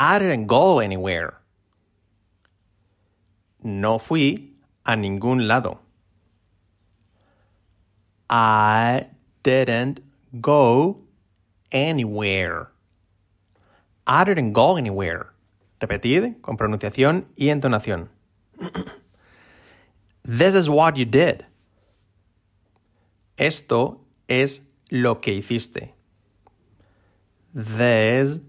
I didn't go anywhere. No fui a ningún lado. I didn't go anywhere. I didn't go anywhere. Repetid con pronunciación y entonación. This is what you did. Esto es lo que hiciste. This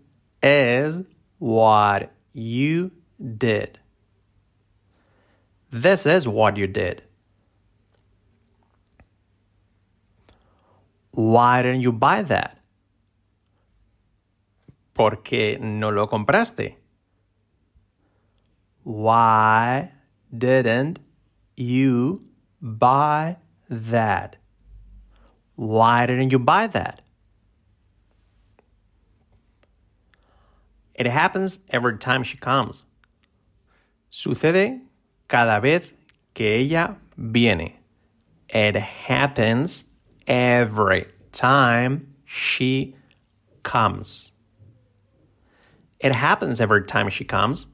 is what you did. This is what you did. Why didn't you buy that? ¿Por qué no lo compraste? Why didn't you buy that? Why didn't you buy that? It happens every time she comes. Sucede cada vez que ella viene. It happens every time she comes. It happens every time she comes.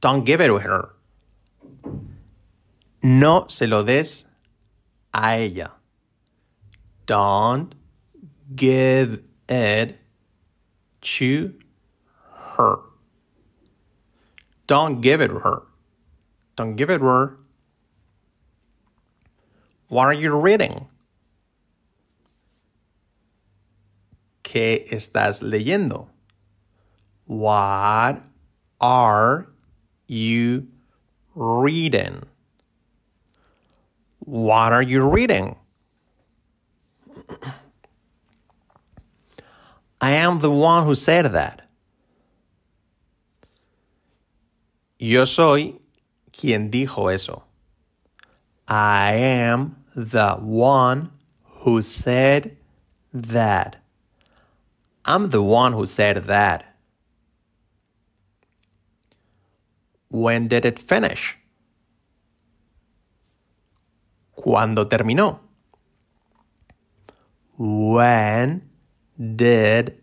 Don't give it to her. No se lo des a ella. Don't give it to her. Don't give it her. Don't give it her. What are you reading? ¿Qué estás leyendo? What are you reading? What are you reading? I am the one who said that. Yo soy quien dijo eso. I am the one who said that. I'm the one who said that. When did it finish? ¿Cuándo terminó? When did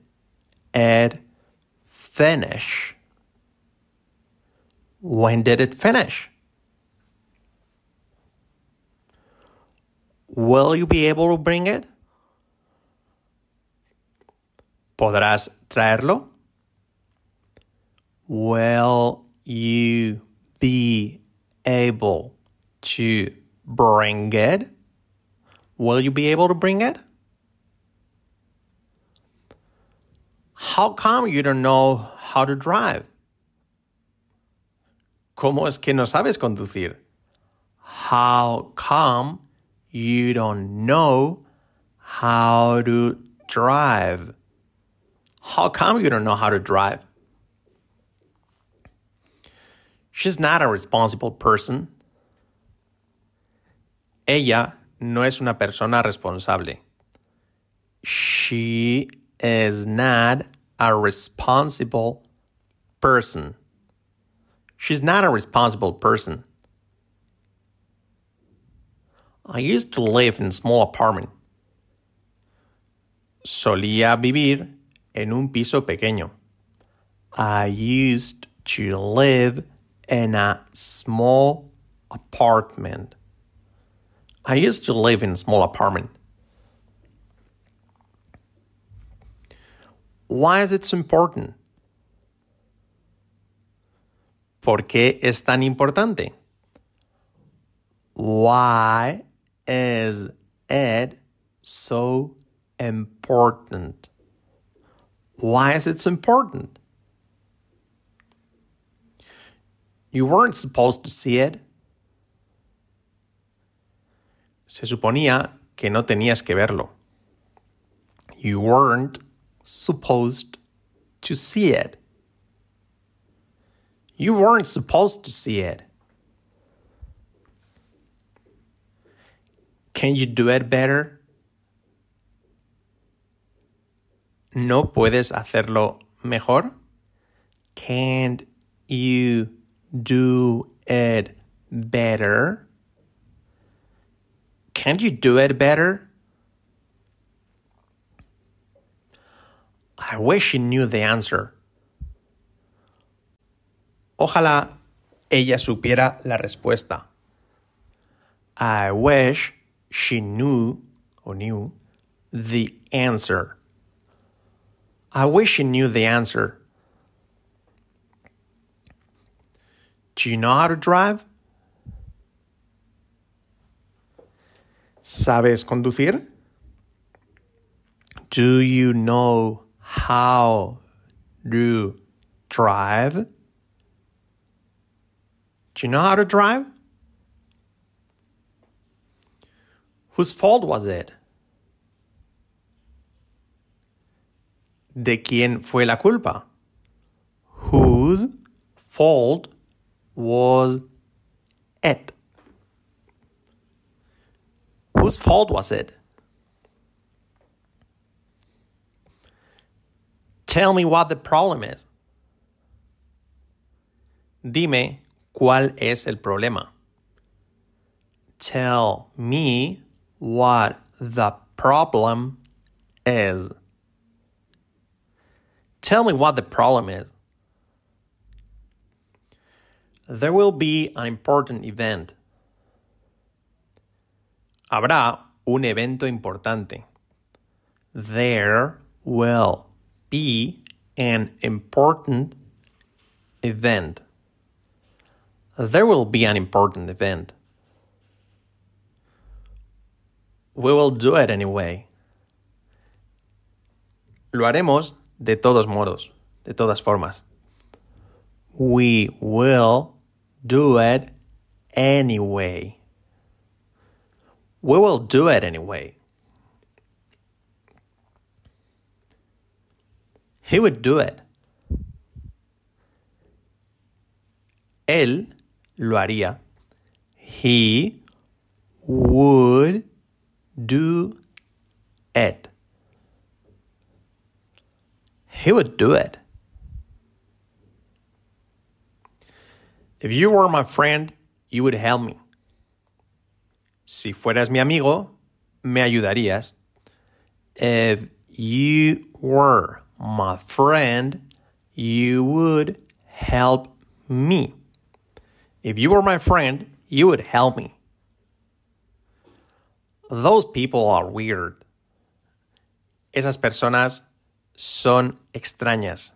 it finish? When did it finish? Will you be able to bring it? ¿Podrás traerlo? Will you be able to bring it? Will you be able to bring it? How come you don't know how to drive? ¿Cómo es que no sabes conducir? How come you don't know how to drive? How come you don't know how to drive? She's not a responsible person. Ella no es una persona responsable. She is not a responsible person. She's not a responsible person. I used to live in a small apartment. Solía vivir en un piso pequeño. I used to live in a small apartment. I used to live in a small apartment. Why is it so important? ¿Por qué es tan importante? Why is it so important? Why is it so important? You weren't supposed to see it. Se suponía que no tenías que verlo. You weren't supposed to see it. You weren't supposed to see it. Can you do it better? ¿No puedes hacerlo mejor? Can't you do it better? Can't you do it better? I wish she knew the answer. Ojalá ella supiera la respuesta. I wish she knew or knew the answer. I wish she knew the answer. Do you know how to drive? ¿Sabes conducir? Do you know how to drive? Do you know how to drive? Whose fault was it? ¿De quién fue la culpa? Whose fault was it? Whose fault was it? Tell me what the problem is. Dime cuál es el problema. Tell me what the problem is. Tell me what the problem is. There will be an important event. Habrá un evento importante. There will be an important event. There will be an important event. We will do it anyway. Lo haremos de todos modos, de todas formas. We will do it anyway. We will do it anyway. He would do it. Él lo haría. He would do it. He would do it. If you were my friend, you would help me. Si fueras mi amigo, me ayudarías. If you were my friend, you would help me. If you were my friend, you would help me. Those people are weird. Esas personas son extrañas.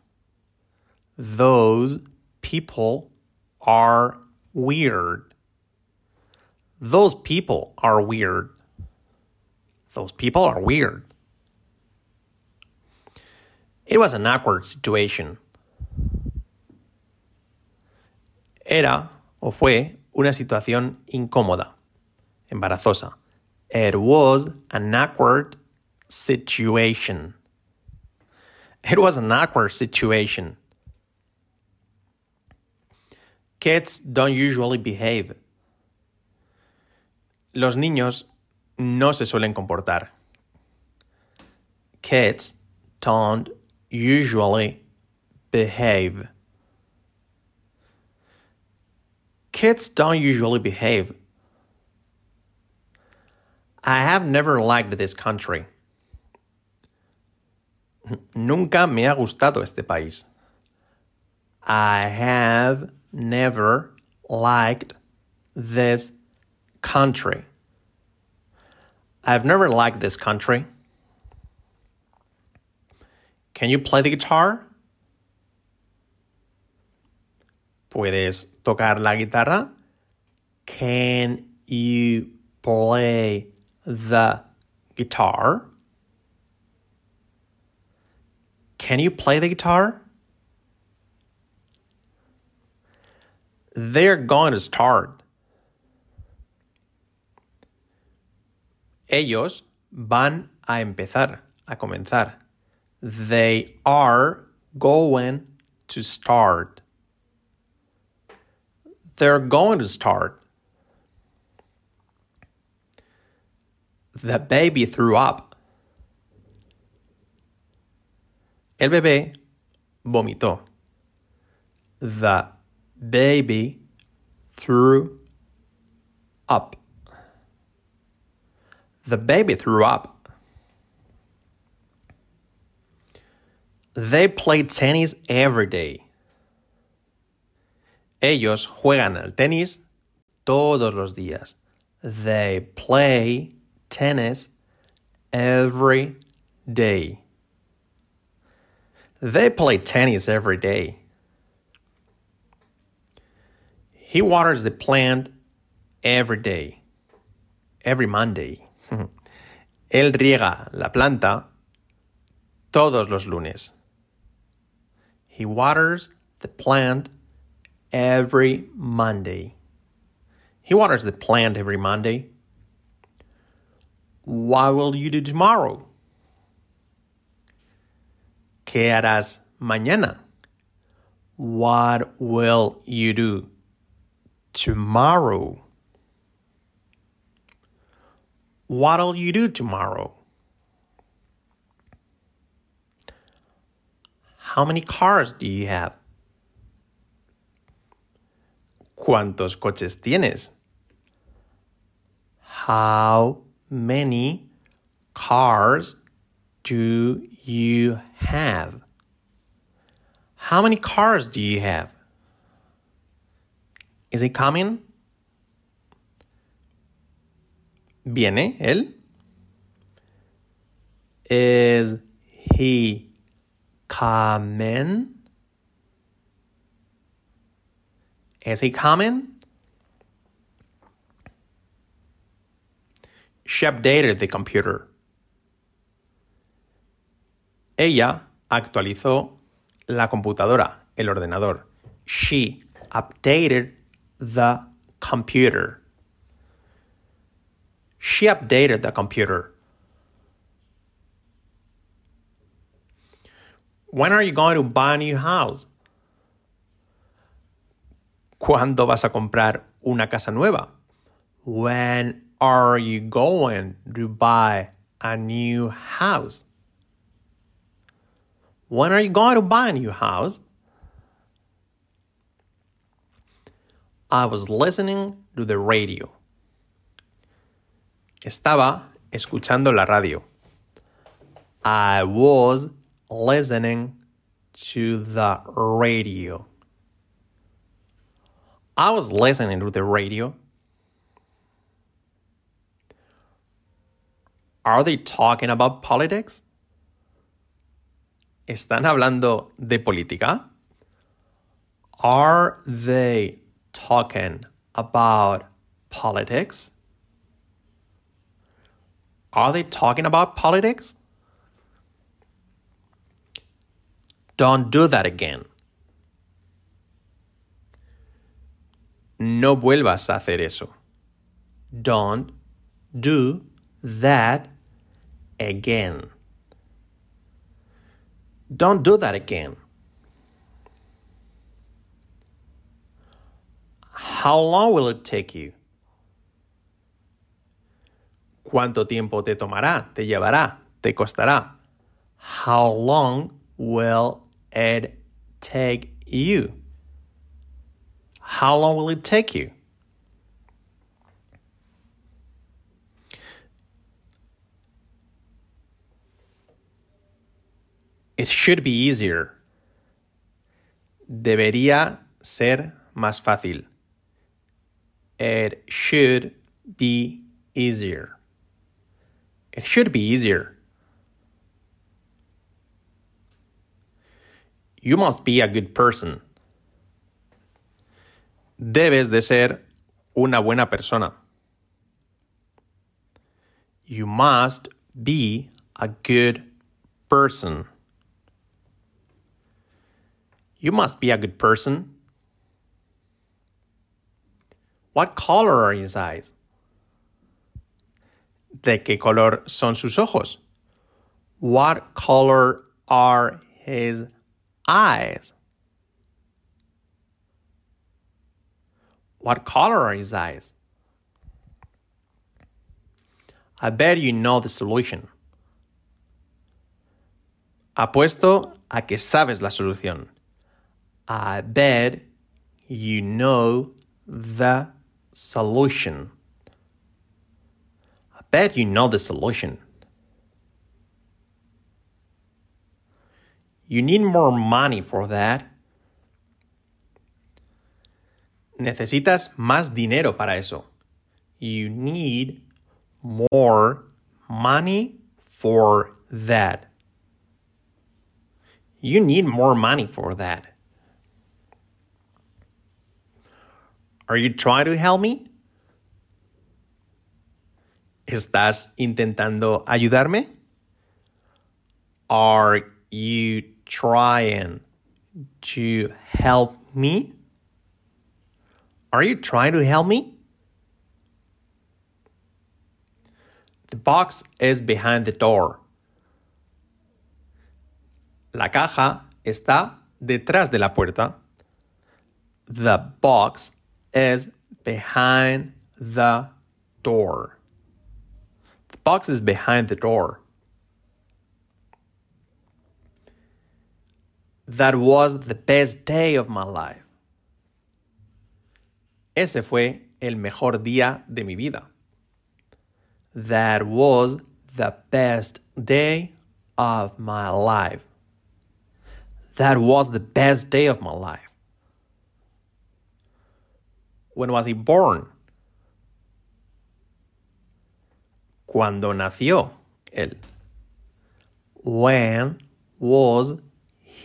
Those people are weird. Those people are weird. Those people are weird. It was an awkward situation. Era o fue una situación incómoda, embarazosa. It was an awkward situation. It was an awkward situation. Kids don't usually behave. Los niños no se suelen comportar. Kids don't usually behave. Kids don't usually behave. I have never liked this country. Nunca me ha gustado este país. I have never liked this country. I've never liked this country. Can you play the guitar? ¿Puedes tocar la guitarra? Can you play the guitar? Can you play the guitar? They're going to start. Ellos van a empezar, a comenzar. They are going to start. They're going to start. The baby threw up. El bebé vomitó. The baby threw up. The baby threw up. They play tennis every day. Ellos juegan al tenis todos los días. They play tennis every day. They play tennis every day. He waters the plant every day. Every Monday. Él riega la planta todos los lunes. He waters the plant every Monday. He waters the plant every Monday. What will you do tomorrow? ¿Qué harás mañana? What will you do tomorrow? What'll you do tomorrow? How many cars do you have? ¿Cuántos coches tienes? How many cars do you have? How many cars do you have? Is he coming? ¿Viene él? Is he Is he coming? She updated the computer. Ella actualizó la computadora, el ordenador. She updated the computer. She updated the computer. When are you going to buy a new house? ¿Cuándo vas a comprar una casa nueva? When are you going to buy a new house? When are you going to buy a new house? I was listening to the radio. Estaba escuchando la radio. I was listening to the radio. I was listening to the radio. Are they talking about politics? ¿Están hablando de política? Are they talking about politics? Are they talking about politics? Don't do that again. No vuelvas a hacer eso. Don't do that again. Don't do that again. How long will it take you? ¿Cuánto tiempo te tomará? ¿Te llevará? ¿Te costará? How long will it take you? How long will it take you? It should be easier. Debería ser más fácil. It should be easier. It should be easier. You must be a good person. Debes de ser una buena persona. You must be a good person. You must be a good person. What color are his eyes? ¿De qué color son sus ojos? What color are his eyes? What color are his eyes? I bet you know the solution. Apuesto a que sabes la solución. I bet you know the solution. I bet you know the solution. You need more money for that. Necesitas más dinero para eso. You need more money for that. You need more money for that. Are you trying to help me? ¿Estás intentando ayudarme? Are you trying to help me? Are you trying to help me? The box is behind the door. La caja está detrás de la puerta. The box is behind the door. The box is behind the door. That was the best day of my life. Ese fue el mejor día de mi vida. That was the best day of my life. That was the best day of my life. When was he born? Cuando nació él. When was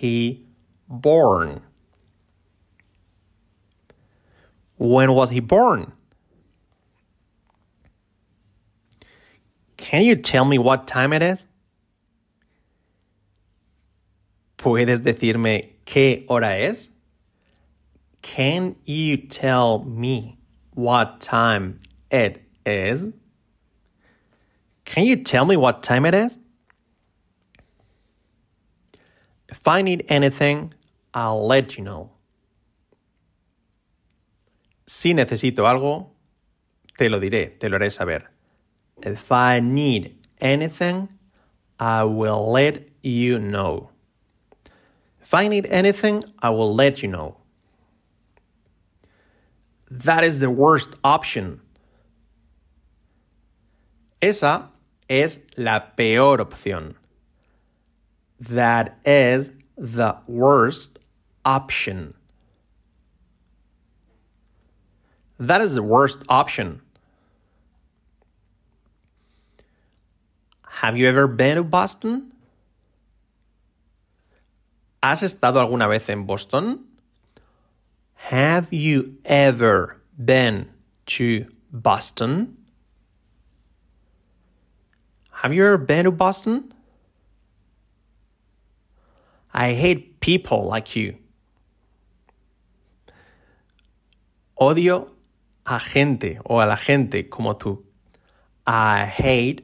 he born? When was he born? Can you tell me what time it is? ¿Puedes decirme qué hora es? Can you tell me what time it is? Can you tell me what time it is? If I need anything, I'll let you know. Si necesito algo, te lo diré, te lo haré saber. If I need anything, I will let you know. If I need anything, I will let you know. That is the worst option. Esa es la peor opción. That is the worst option. That is the worst option. Have you ever been to Boston? ¿Has estado alguna vez en Boston? Have you ever been to Boston? Have you ever been to Boston? I hate people like you. Odio a gente o a la gente como tú. I hate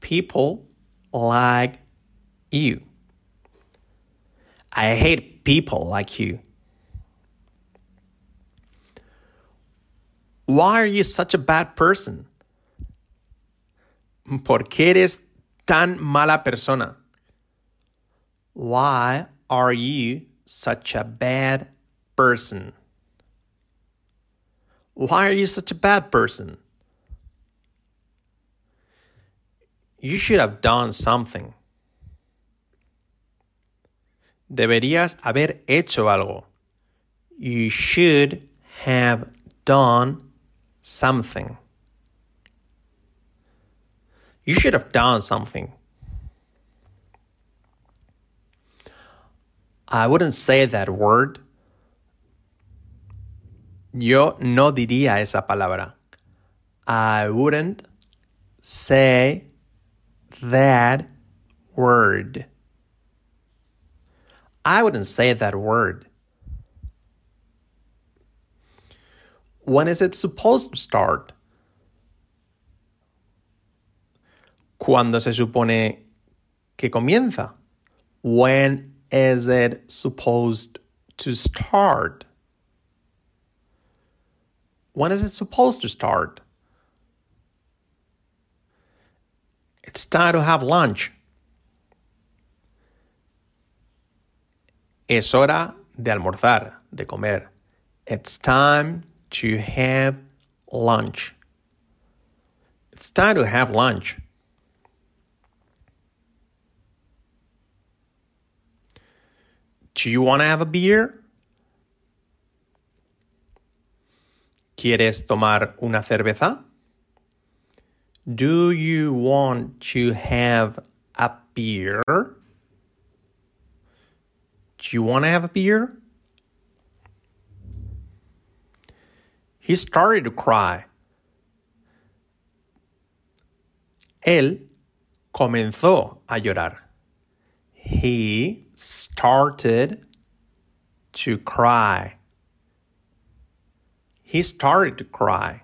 people like you. I hate people like you. Why are you such a bad person? ¿Por qué eres tan mala persona? Why are you such a bad person? Why are you such a bad person? You should have done something. Deberías haber hecho algo. You should have done something. You should have done something. I wouldn't say that word. Yo no diría esa palabra. I wouldn't say that word. I wouldn't say that word. When is it supposed to start? ¿Cuándo se supone que comienza? When is it supposed to start? When is it supposed to start? It's time to have lunch. Es hora de almorzar, de comer. It's time to have lunch. It's time to have lunch. Do you want to have a beer? ¿Quieres tomar una cerveza? Do you want to have a beer? Do you want to have a beer? He started to cry. Él comenzó a llorar. He started to cry. He started to cry.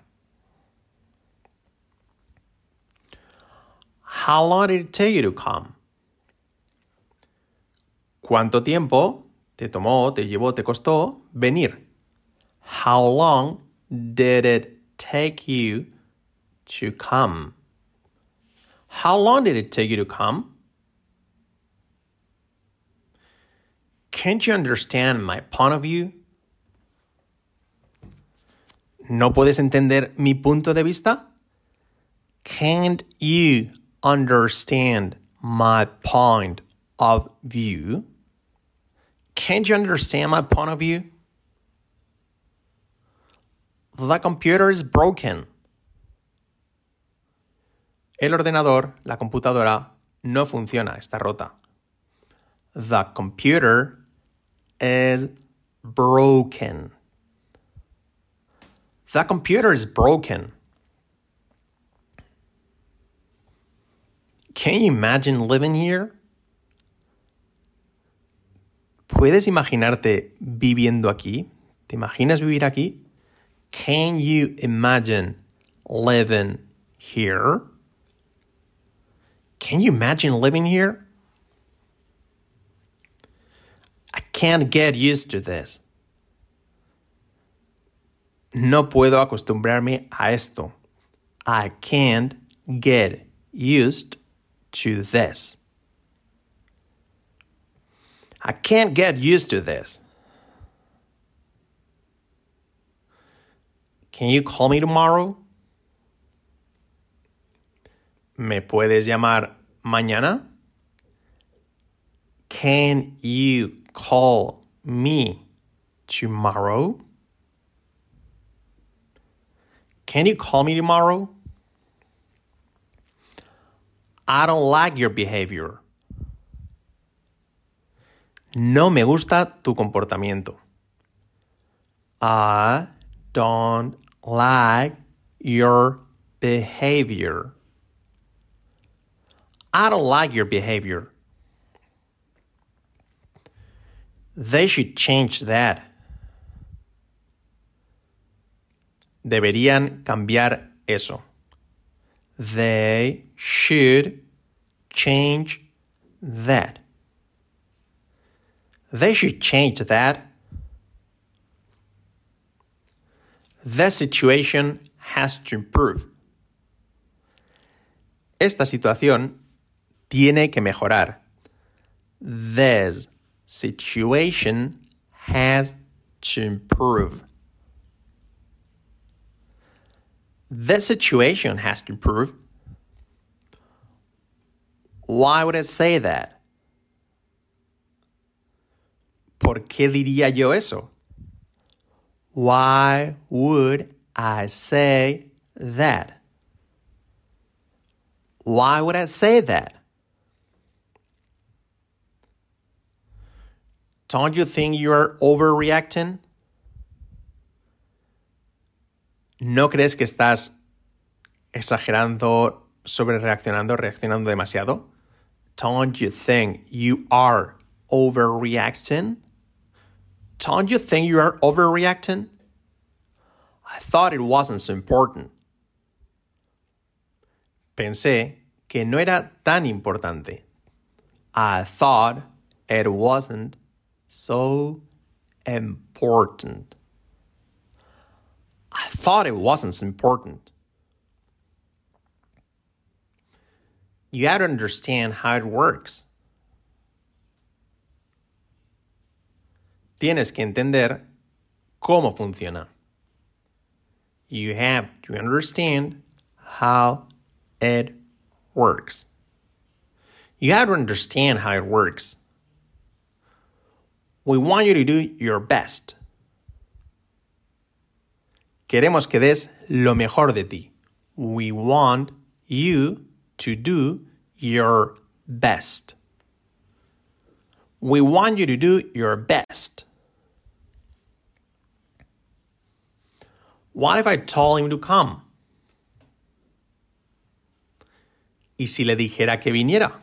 How long did it take you to come? ¿Cuánto tiempo te tomó, te llevó, te costó venir? How long did it take you to come? How long did it take you to come? Can't you understand my point of view? ¿No puedes entender mi punto de vista? Can't you understand my point of view? Can't you understand my point of view? The computer is broken. El ordenador, la computadora, no funciona, está rota. The computer is broken. The computer is broken. Can you imagine living here? ¿Puedes imaginarte viviendo aquí? ¿Te imaginas vivir aquí? Can you imagine living here? Can you imagine living here? I can't get used to this. No puedo acostumbrarme a esto. I can't get used to this. I can't get used to this. Can you call me tomorrow? ¿Me puedes llamar mañana? Can you call me tomorrow? Can you call me tomorrow? I don't like your behavior. No me gusta tu comportamiento. I don't like your behavior. I don't like your behavior. They should change that. Deberían cambiar eso. They should change that. They should change that. The situation has to improve. Esta situación tiene que mejorar. This situation has to improve. The situation has to improve. Why would I say that? ¿Por qué diría yo eso? Why would I say that? Why would I say that? Don't you think you're overreacting? ¿No crees que estás exagerando, sobre reaccionando, reaccionando demasiado? Don't you think you are overreacting? Don't you think you are overreacting? I thought it wasn't so important. Pensé que no era tan importante. I thought it wasn't so important. I thought it wasn't important. You have to understand how it works. Tienes que entender cómo funciona. You have to understand how it works. You have to understand how it works. We want you to do your best. Queremos que des lo mejor de ti. We want you to do your best. We want you to do your best. What if I told him to come? ¿Y si le dijera que viniera?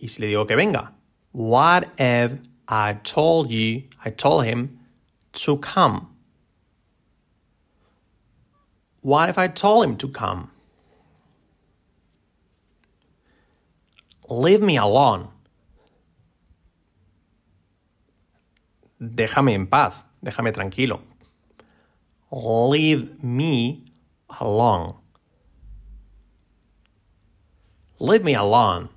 ¿Y si le digo que venga? What if I told you, I told him to come? What if I told him to come? Leave me alone. Déjame en paz, déjame tranquilo. Leave me alone. Leave me alone.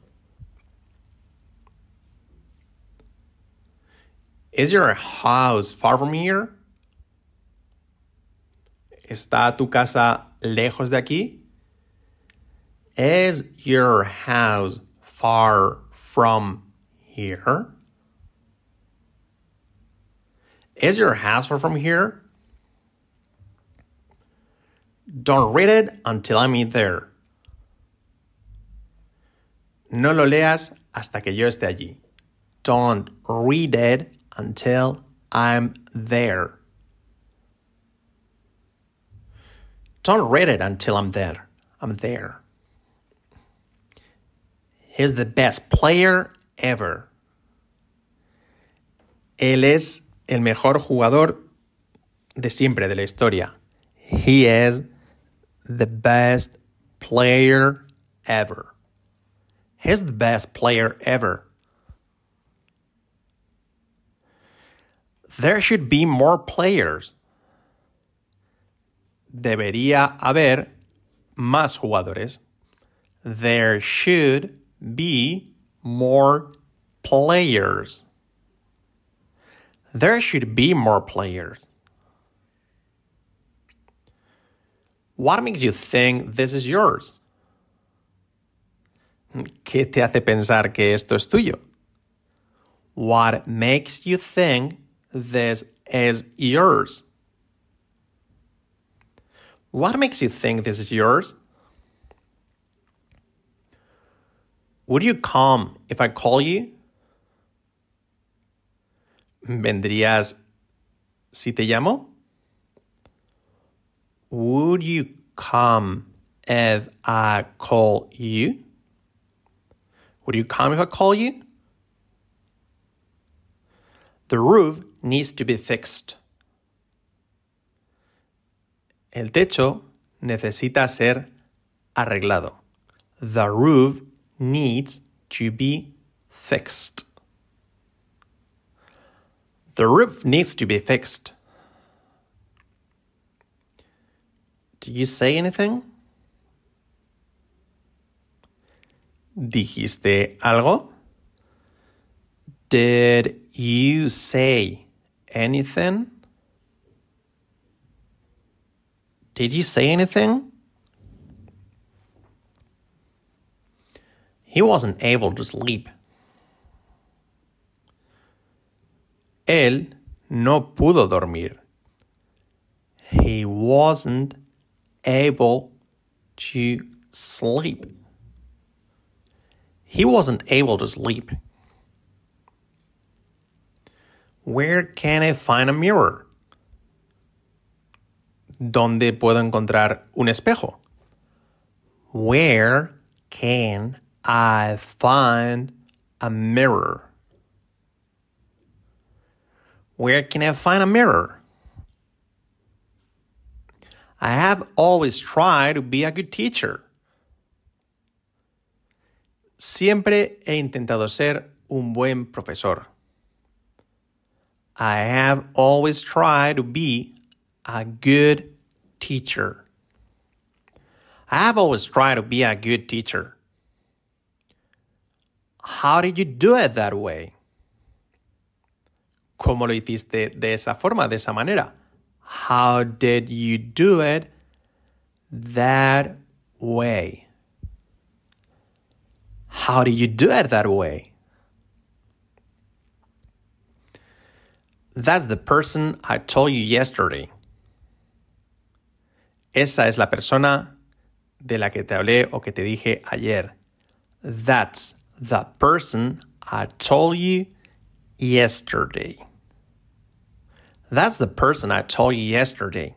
Is your house far from here? ¿Está tu casa lejos de aquí? Is your house far from here? Is your house far from here? Don't read it until I'm there. No lo leas hasta que yo esté allí. Don't read it until I'm there. Don't read it until I'm there. I'm there. He's the best player ever. Él es el mejor jugador de siempre de la historia. He is the best player ever. He's the best player ever. There should be more players. Debería haber más jugadores. There should be more players. There should be more players. What makes you think this is yours? ¿Qué te hace pensar que esto es tuyo? What makes you think this is yours? What makes you think this is yours? Would you come if I call you? ¿Vendrías si te llamo? Would you come if I call you? Would you come if I call you? The roof needs to be fixed. El techo necesita ser arreglado. The roof needs to be fixed. The roof needs to be fixed. Did you say anything? ¿Dijiste algo? Did you say anything? Did you say anything? He wasn't able to sleep. Él no pudo dormir. He wasn't able to sleep. He wasn't able to sleep. Where can I find a mirror? ¿Dónde puedo encontrar un espejo? Where can I find a mirror? Where can I find a mirror? I have always tried to be a good teacher. Siempre he intentado ser un buen profesor. I have always tried to be a good teacher. I have always tried to be a good teacher. How did you do it that way? ¿Cómo lo hiciste de esa forma, de esa manera? How did you do it that way? How did you do it that way? That's the person I told you yesterday. Esa es la persona de la que te hablé o que te dije ayer. That's the person I told you yesterday. That's the person I told you yesterday.